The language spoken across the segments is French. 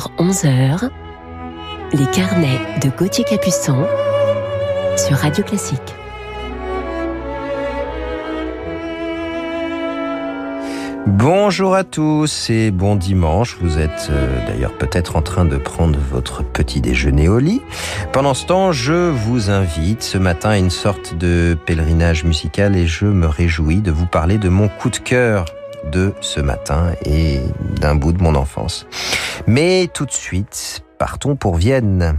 10h-11h, les carnets de Gauthier Capuçon sur Radio Classique. Bonjour à tous et bon dimanche. Vous êtes euh, d'ailleurs peut-être en train de prendre votre petit déjeuner au lit. Pendant ce temps, je vous invite ce matin à une sorte de pèlerinage musical et je me réjouis de vous parler de mon coup de cœur de ce matin et d'un bout de mon enfance. Mais tout de suite, partons pour Vienne.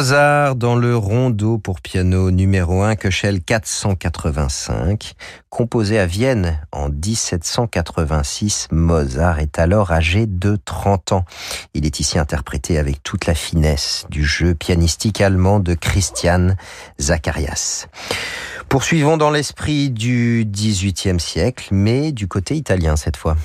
Mozart dans le rondo pour piano numéro 1, Köchel 485. Composé à Vienne en 1786, Mozart est alors âgé de 30 ans. Il est ici interprété avec toute la finesse du jeu pianistique allemand de Christian Zacharias. Poursuivons dans l'esprit du XVIIIe siècle, mais du côté italien cette fois.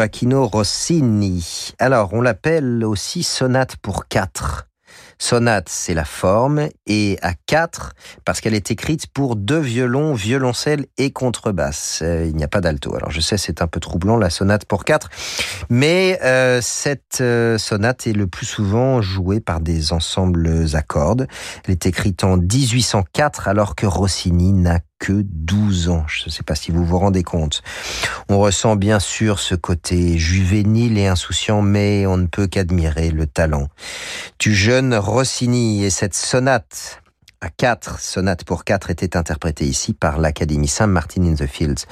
Gioacchino Rossini. Alors, on l'appelle aussi sonate pour quatre. Sonate, c'est la forme, et à quatre, parce qu'elle est écrite pour deux violons, violoncelle et contrebasse. Euh, il n'y a pas d'alto. Alors je sais, c'est un peu troublant, la sonate pour quatre, mais euh, cette euh, sonate est le plus souvent jouée par des ensembles à cordes. Elle est écrite en 1804, alors que Rossini n'a que 12 ans. Je ne sais pas si vous vous rendez compte. On ressent bien sûr ce côté juvénile et insouciant, mais on ne peut qu'admirer le talent du jeune Rossini et cette sonate à quatre, sonate pour quatre, était interprétée ici par l'Académie Saint-Martin in the Fields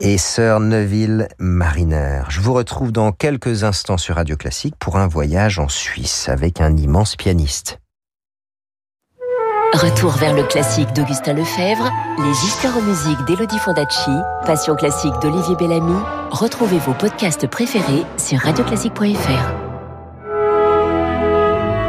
et Sir Neville Mariner. Je vous retrouve dans quelques instants sur Radio Classique pour un voyage en Suisse avec un immense pianiste. Retour vers le classique d'Augustin Lefebvre, les histoires en musique d'Elodie Fondacci, Passion classique d'Olivier Bellamy. Retrouvez vos podcasts préférés sur radioclassique.fr.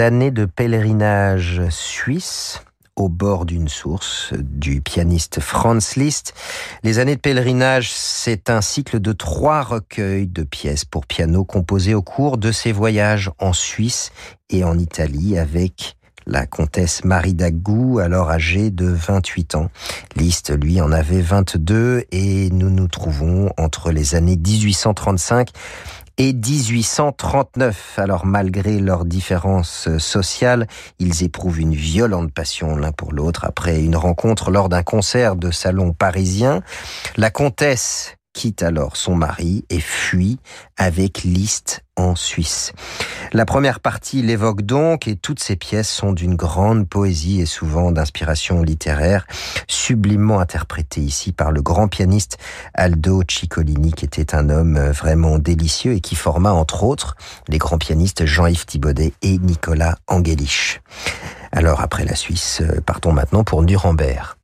Années de pèlerinage suisse au bord d'une source du pianiste Franz Liszt. Les années de pèlerinage, c'est un cycle de trois recueils de pièces pour piano composés au cours de ses voyages en Suisse et en Italie avec la comtesse Marie Dagou, alors âgée de 28 ans. Liszt, lui, en avait 22 et nous nous trouvons entre les années 1835 et 1839. Alors malgré leurs différences sociales, ils éprouvent une violente passion l'un pour l'autre après une rencontre lors d'un concert de salon parisien. La comtesse quitte alors son mari et fuit avec Liszt en Suisse. La première partie l'évoque donc et toutes ces pièces sont d'une grande poésie et souvent d'inspiration littéraire, sublimement interprétées ici par le grand pianiste Aldo Ciccolini qui était un homme vraiment délicieux et qui forma entre autres les grands pianistes Jean-Yves Thibaudet et Nicolas Angelich. Alors après la Suisse, partons maintenant pour Nuremberg.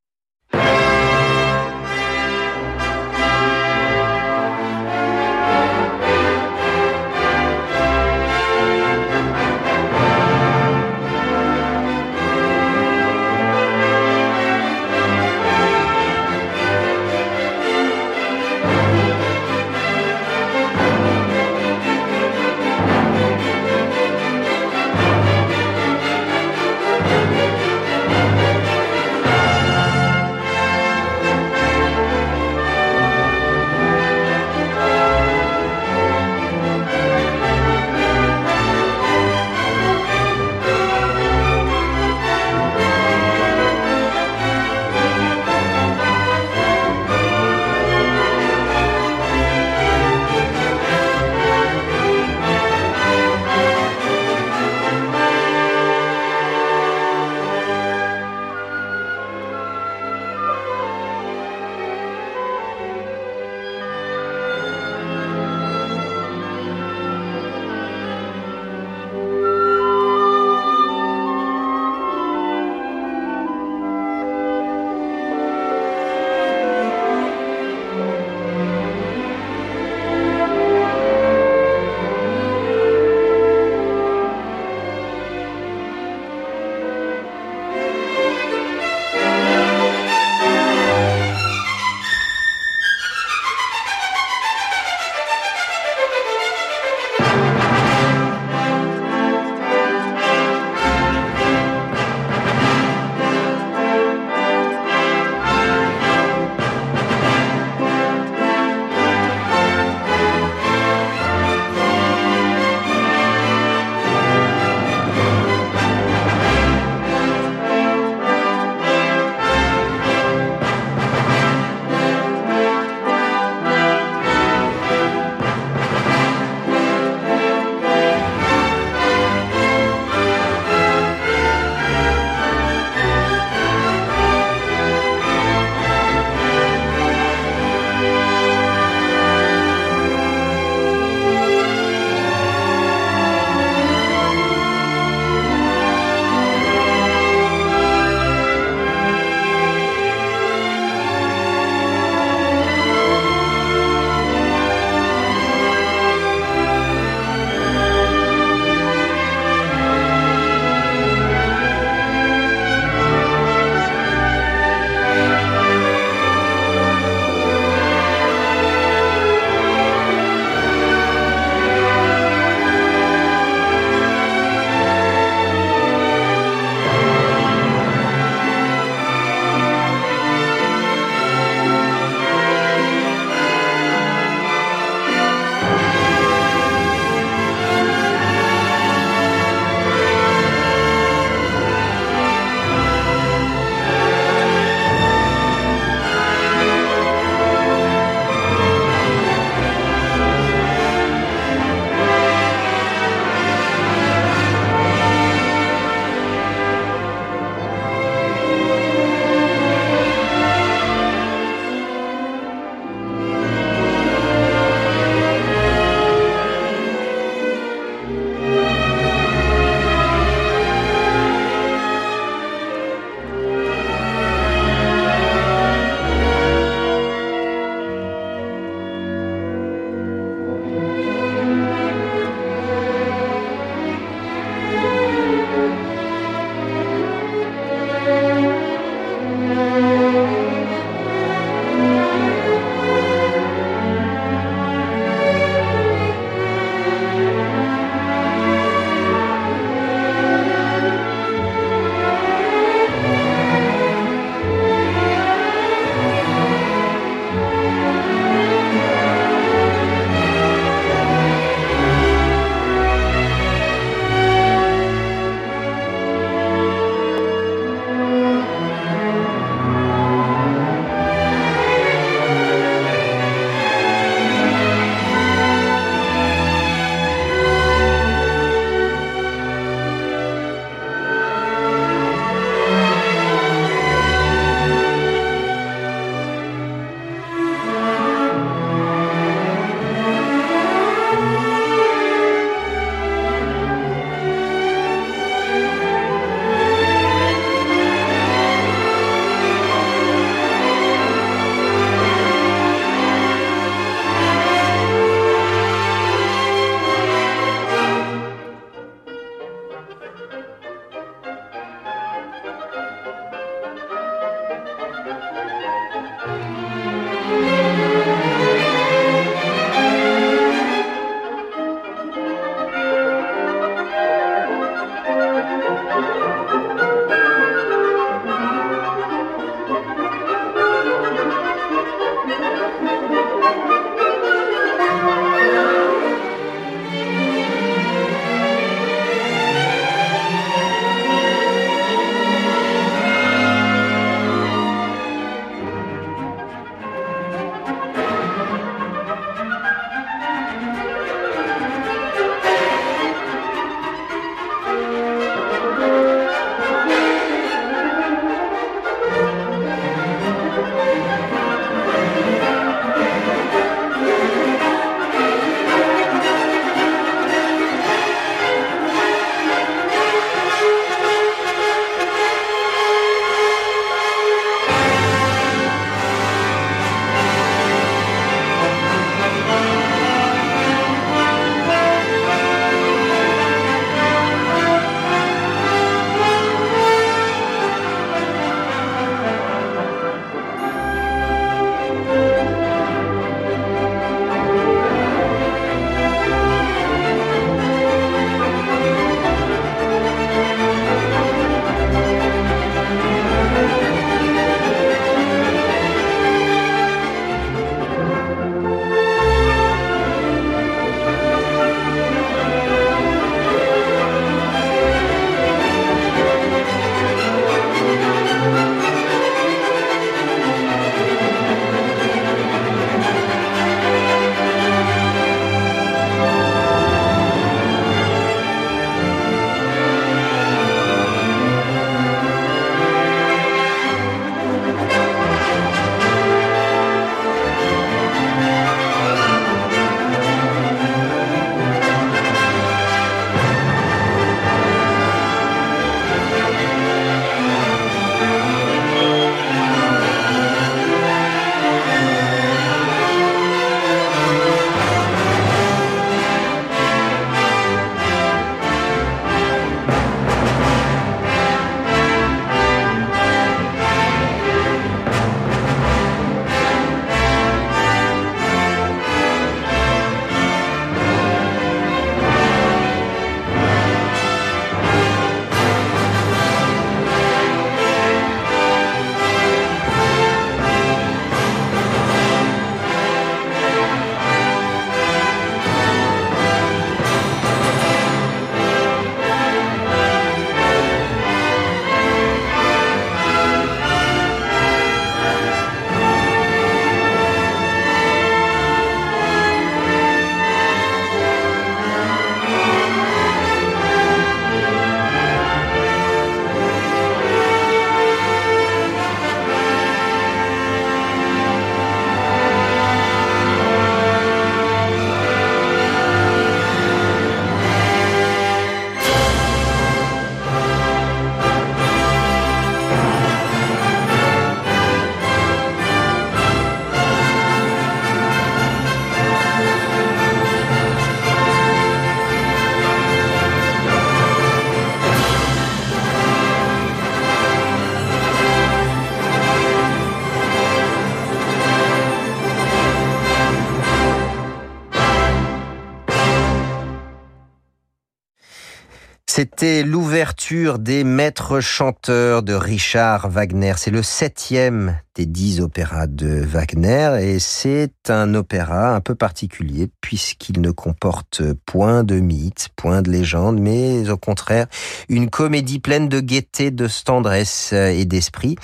Des maîtres chanteurs de Richard Wagner. C'est le septième des dix opéras de Wagner et c'est un opéra un peu particulier puisqu'il ne comporte point de mythes, point de légendes, mais au contraire une comédie pleine de gaieté, de tendresse et d'esprit,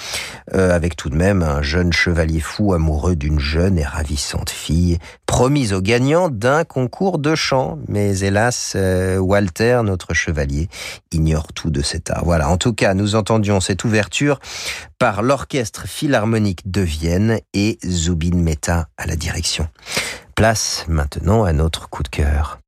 euh, avec tout de même un jeune chevalier fou amoureux d'une jeune et ravissante fille, promise au gagnant d'un concours de chant. Mais hélas, euh, Walter, notre chevalier, ignore tout de cet art. Voilà, en tout cas, nous entendions cette ouverture par l'Orchestre Philharmonique de Vienne et Zubin Mehta à la direction. Place maintenant à notre coup de cœur.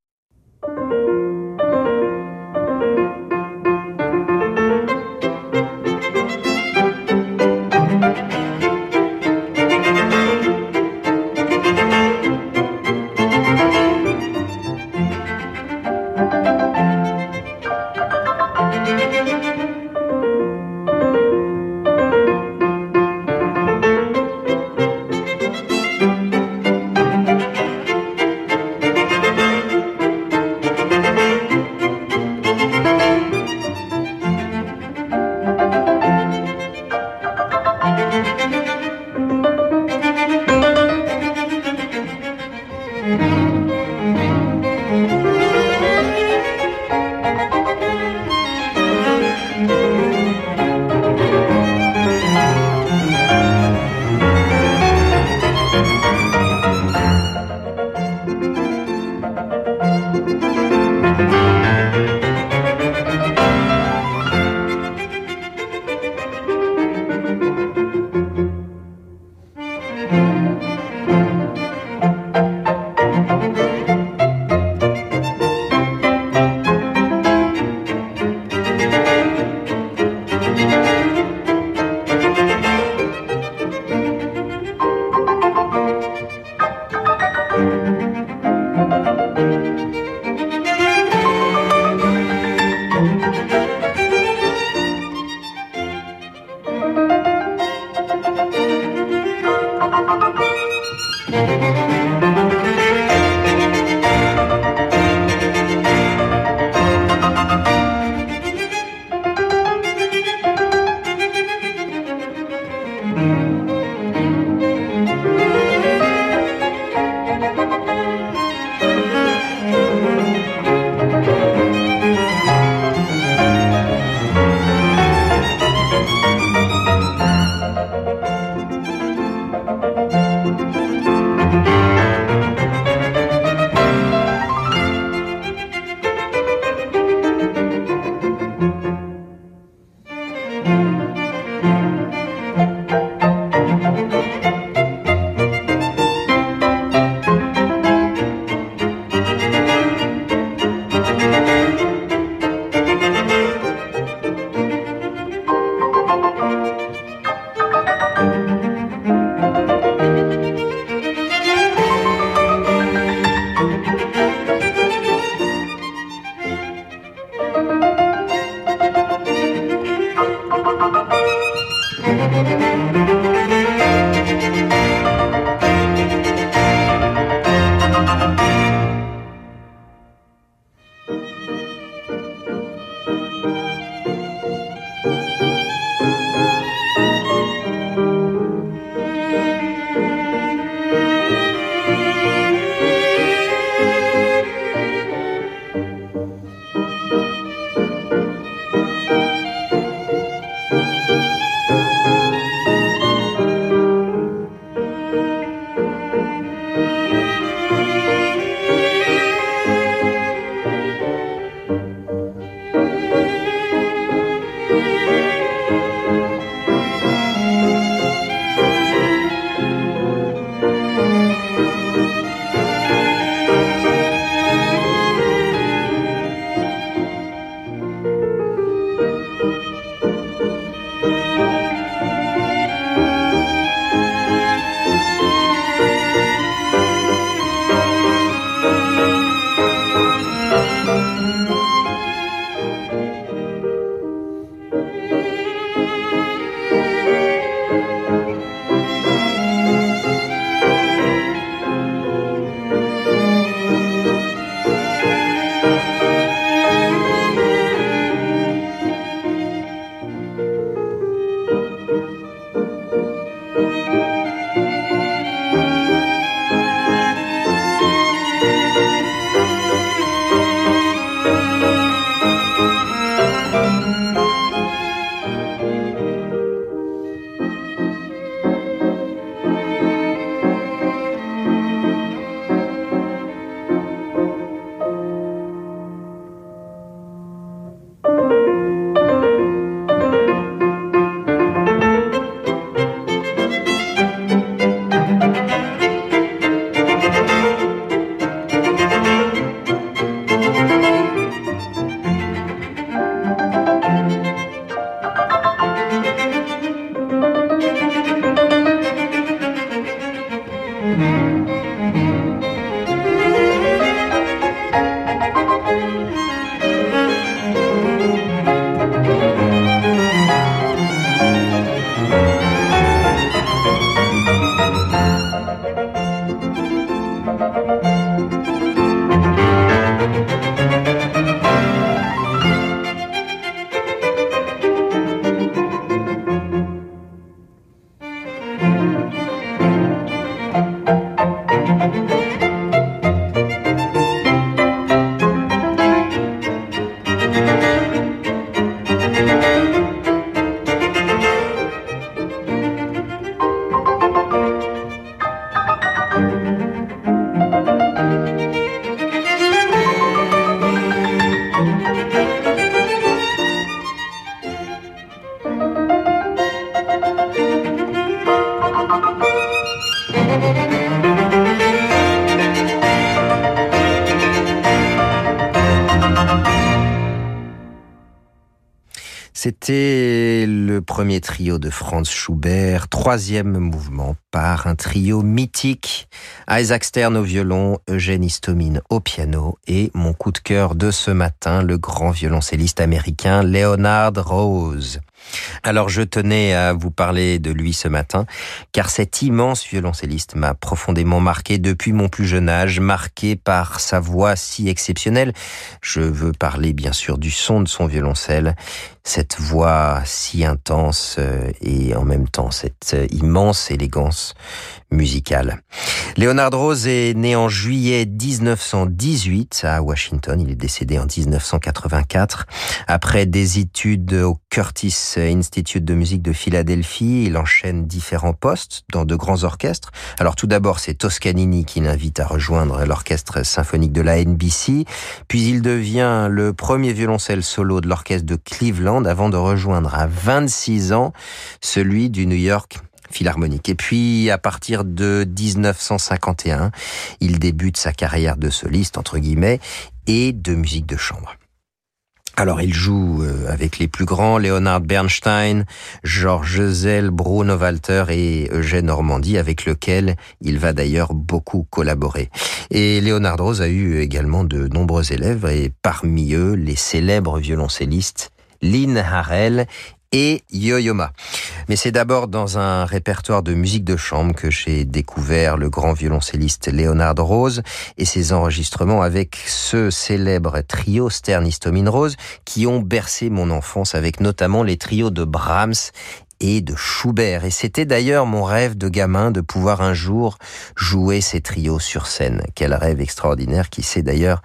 C'était le premier trio de Franz Schubert, troisième mouvement par un trio mythique. Isaac Stern au violon, Eugène Istomine au piano et mon coup de cœur de ce matin, le grand violoncelliste américain Leonard Rose. Alors je tenais à vous parler de lui ce matin, car cet immense violoncelliste m'a profondément marqué depuis mon plus jeune âge, marqué par sa voix si exceptionnelle. Je veux parler bien sûr du son de son violoncelle, cette voix si intense euh, et en même temps cette immense élégance musicale. Leonard Rose est né en juillet 1918 à Washington. Il est décédé en 1984. Après des études au Curtis Institute de musique de Philadelphie, il enchaîne différents postes dans de grands orchestres. Alors tout d'abord, c'est Toscanini qui l'invite à rejoindre l'orchestre symphonique de la NBC. Puis il devient le premier violoncelle solo de l'orchestre de Cleveland avant de rejoindre à 26 ans celui du New York philharmonique. Et puis, à partir de 1951, il débute sa carrière de soliste, entre guillemets, et de musique de chambre. Alors il joue euh, avec les plus grands, Leonard Bernstein, Georges Zell, Bruno Walter et Eugène Normandie, avec lequel il va d'ailleurs beaucoup collaborer. Et Leonard Rose a eu également de nombreux élèves, et parmi eux les célèbres violoncellistes Lynn Harrell et Yo-Yo-Ma. Mais c'est d'abord dans un répertoire de musique de chambre que j'ai découvert le grand violoncelliste Leonard Rose et ses enregistrements avec ce célèbre trio Stern Istomine Rose qui ont bercé mon enfance avec notamment les trios de Brahms et de Schubert. Et c'était d'ailleurs mon rêve de gamin de pouvoir un jour jouer ces trios sur scène. Quel rêve extraordinaire qui s'est d'ailleurs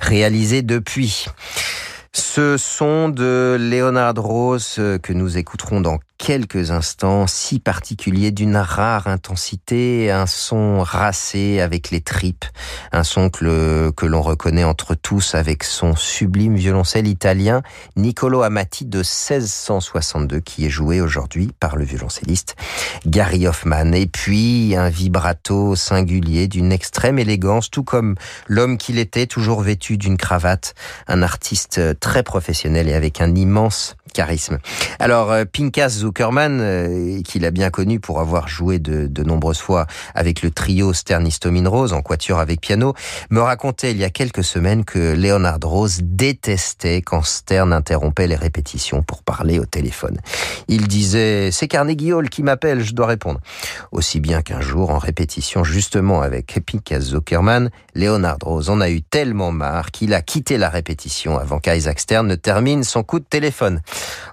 réalisé depuis. Ce son de Leonard Rose euh, que nous écouterons dans quelques instants, si particulier d'une rare intensité, un son racé avec les tripes, un son que, que l'on reconnaît entre tous avec son sublime violoncelle italien Niccolo Amati de 1662 qui est joué aujourd'hui par le violoncelliste Gary Hoffman. Et puis un vibrato singulier d'une extrême élégance, tout comme l'homme qu'il était, toujours vêtu d'une cravate, un artiste très professionnel et avec un immense Alors, euh, Pinkas Zuckerman, euh, qu'il a bien connu pour avoir joué de, de nombreuses fois avec le trio Stern Istomine Rose en quatuor avec piano, me racontait il y a quelques semaines que Leonard Rose détestait quand Stern interrompait les répétitions pour parler au téléphone. Il disait « C'est Carnegie Hall qui m'appelle, je dois répondre ». Aussi bien qu'un jour, en répétition justement avec Pinkas Zuckerman, Leonard Rose en a eu tellement marre qu'il a quitté la répétition avant qu'Isaac Stern ne termine son coup de téléphone.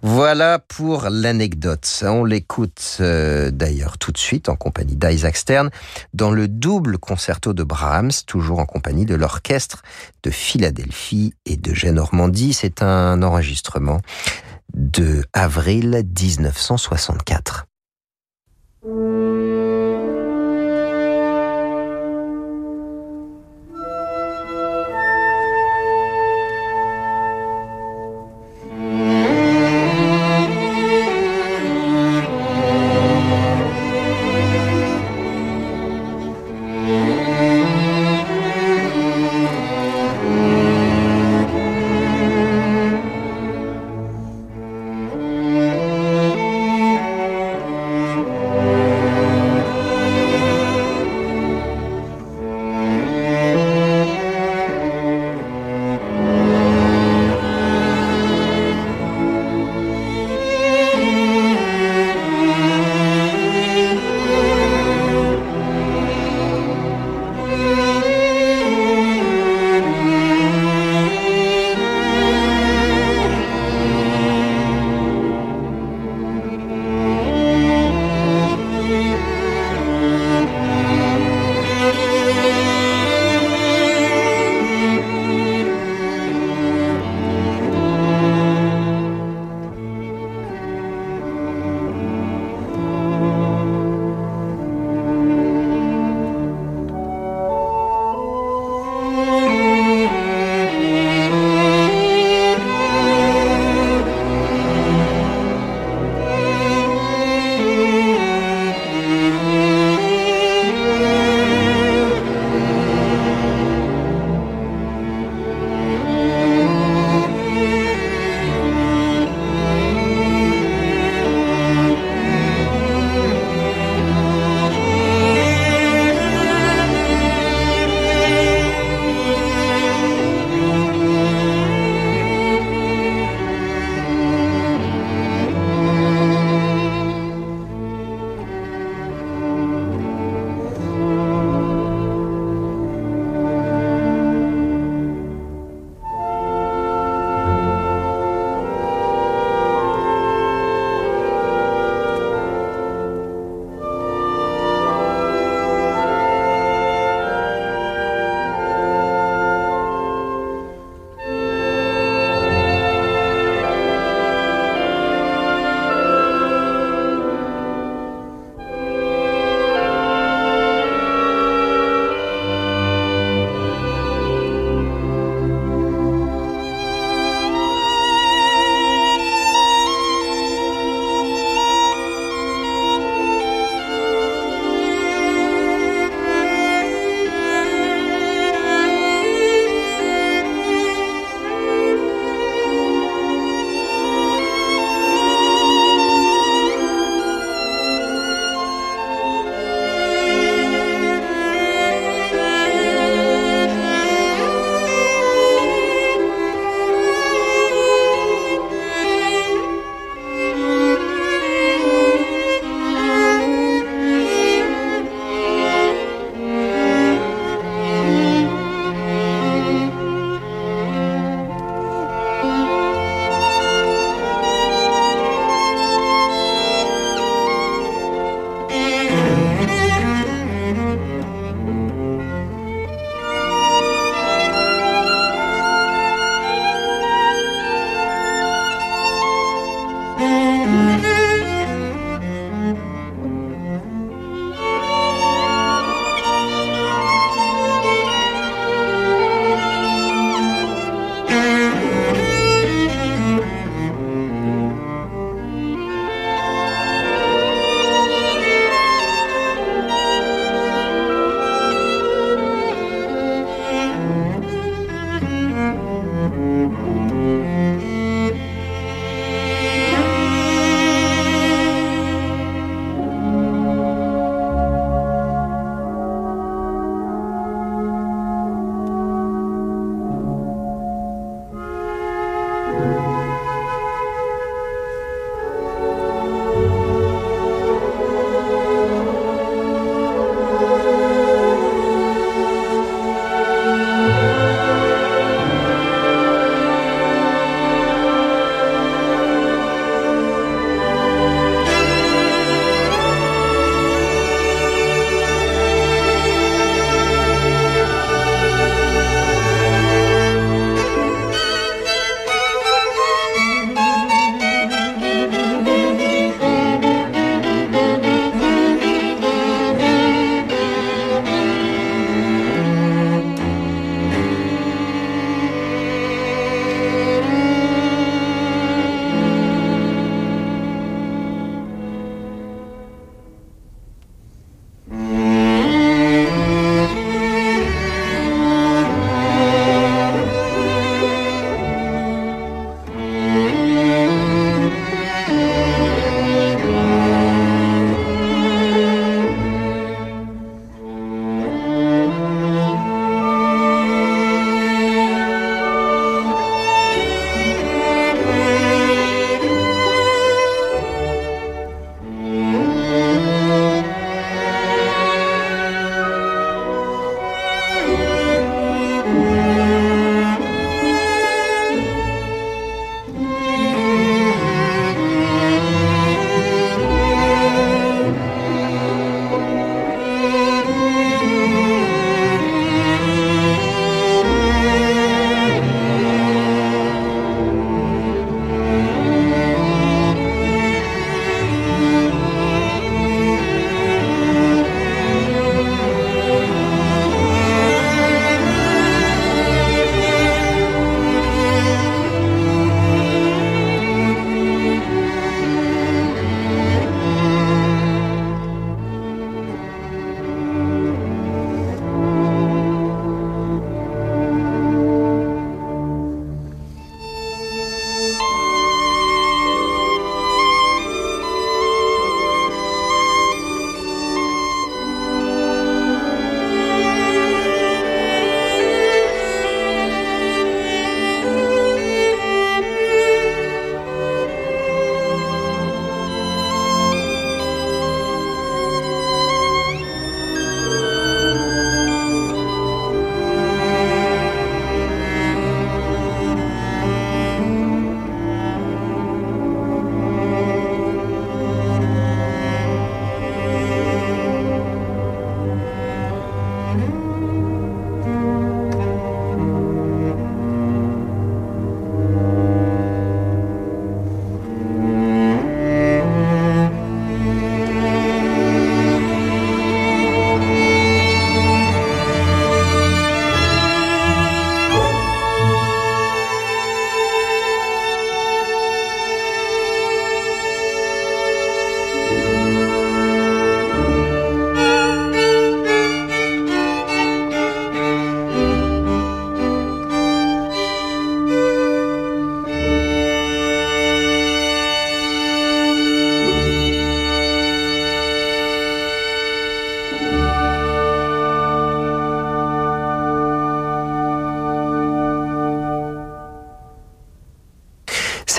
Voilà pour l'anecdote. On l'écoute euh, d'ailleurs tout de suite en compagnie d'Isaac Stern dans le double concerto de Brahms, toujours en compagnie de l'orchestre de Philadelphie et de Normandie. C'est un enregistrement de avril 1964.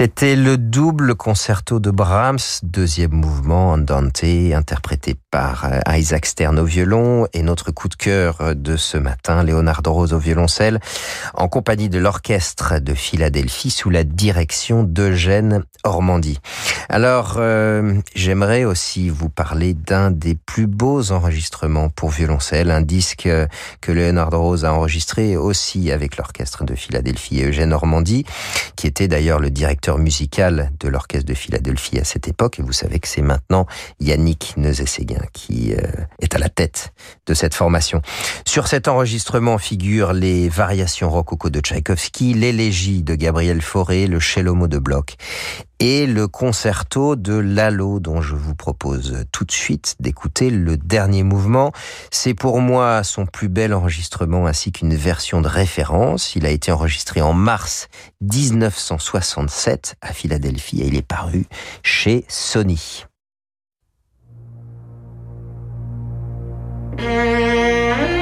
se C'était le double concerto de Brahms, deuxième mouvement Andante, interprété par euh, Isaac Stern au violon et notre coup de cœur de ce matin, Leonardo Rose au violoncelle, en compagnie de l'orchestre de Philadelphie sous la direction d'Eugène Ormandy. Alors, euh, j'aimerais aussi vous parler d'un des plus beaux enregistrements pour violoncelle, un disque que Leonardo Rose a enregistré aussi avec l'orchestre de Philadelphie et Eugène Ormandy, qui était d'ailleurs le directeur musical de l'orchestre de Philadelphie à cette époque. Et vous savez que c'est maintenant Yannick Neuze-Séguin qui euh, est à la tête de cette formation. Sur cet enregistrement figurent les variations rococo de Tchaïkovski, l'élégie de Gabriel Fauré, le cellomo de Bloch et le concerto de Lalo dont je vous propose tout de suite d'écouter le dernier mouvement. C'est pour moi son plus bel enregistrement ainsi qu'une version de référence. Il a été enregistré en mars 1967 à Philadelphie et il est paru chez Sony. Mmh.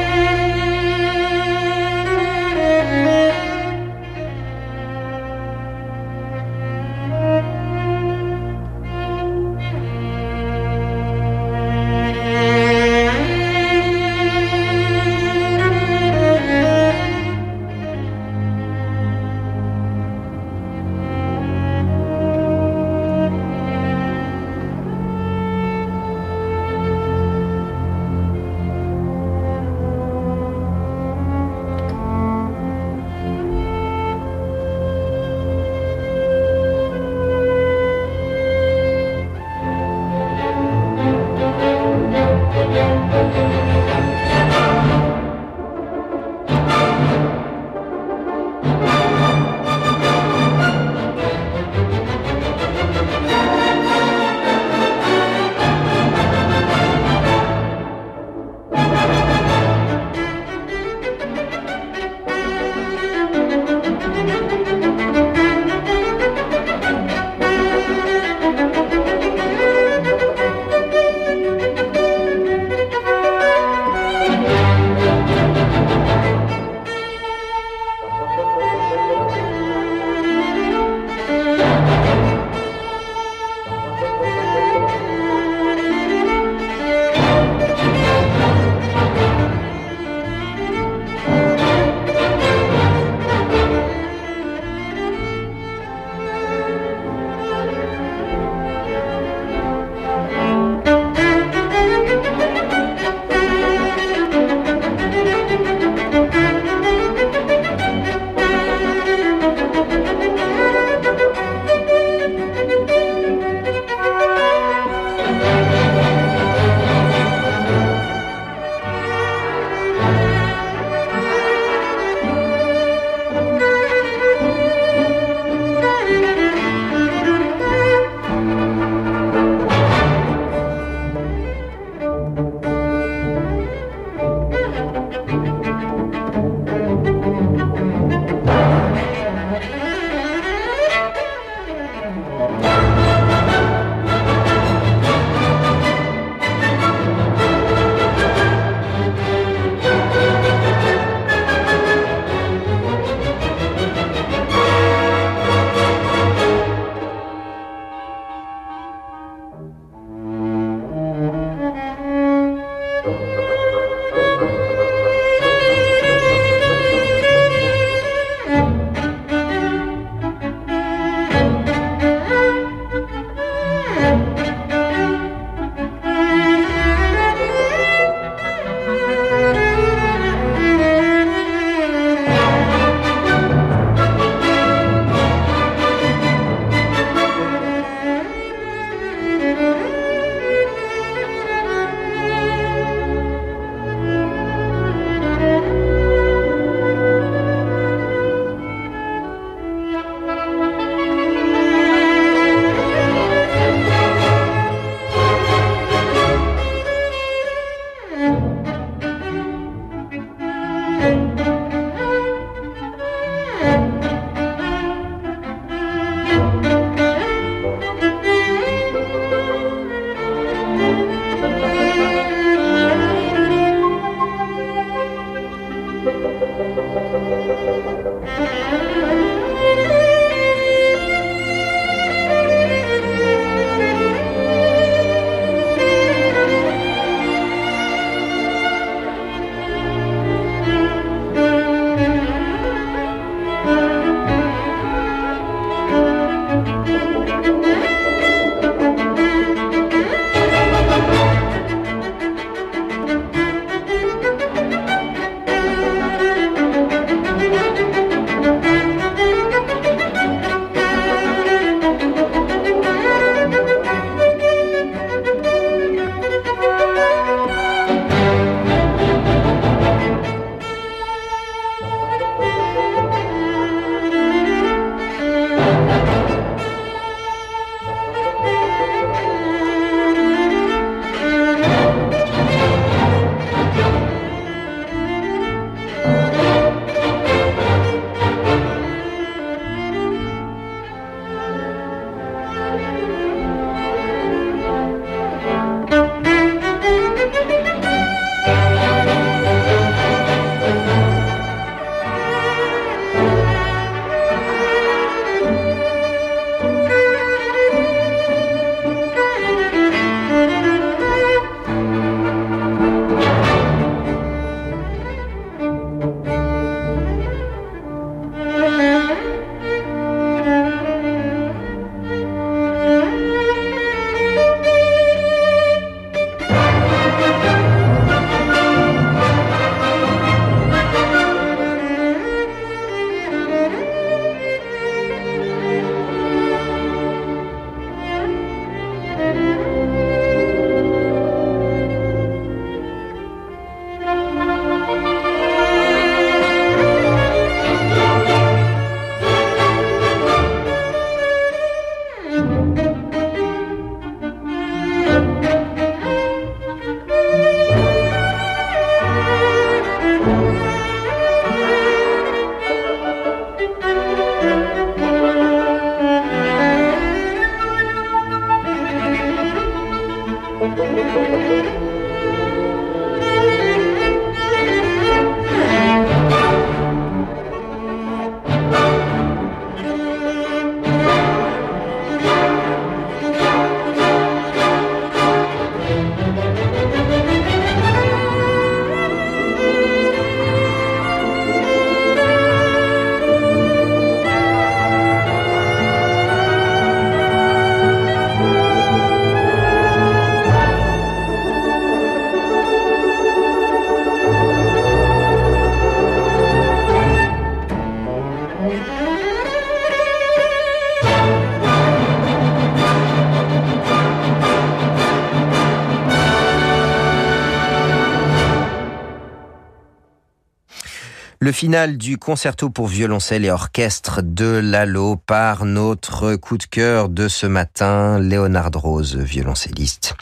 Final du concerto pour violoncelle et orchestre de Lalo par notre coup de cœur de ce matin, Léonard Rose, violoncelliste,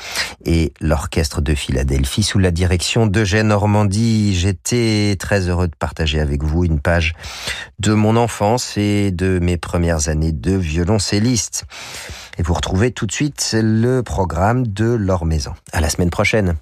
et l'orchestre de Philadelphie sous la direction d'Eugène Normandie. J'étais très heureux de partager avec vous une page de mon enfance et de mes premières années de violoncelliste. Et vous retrouvez tout de suite le programme de Maison. À la semaine prochaine.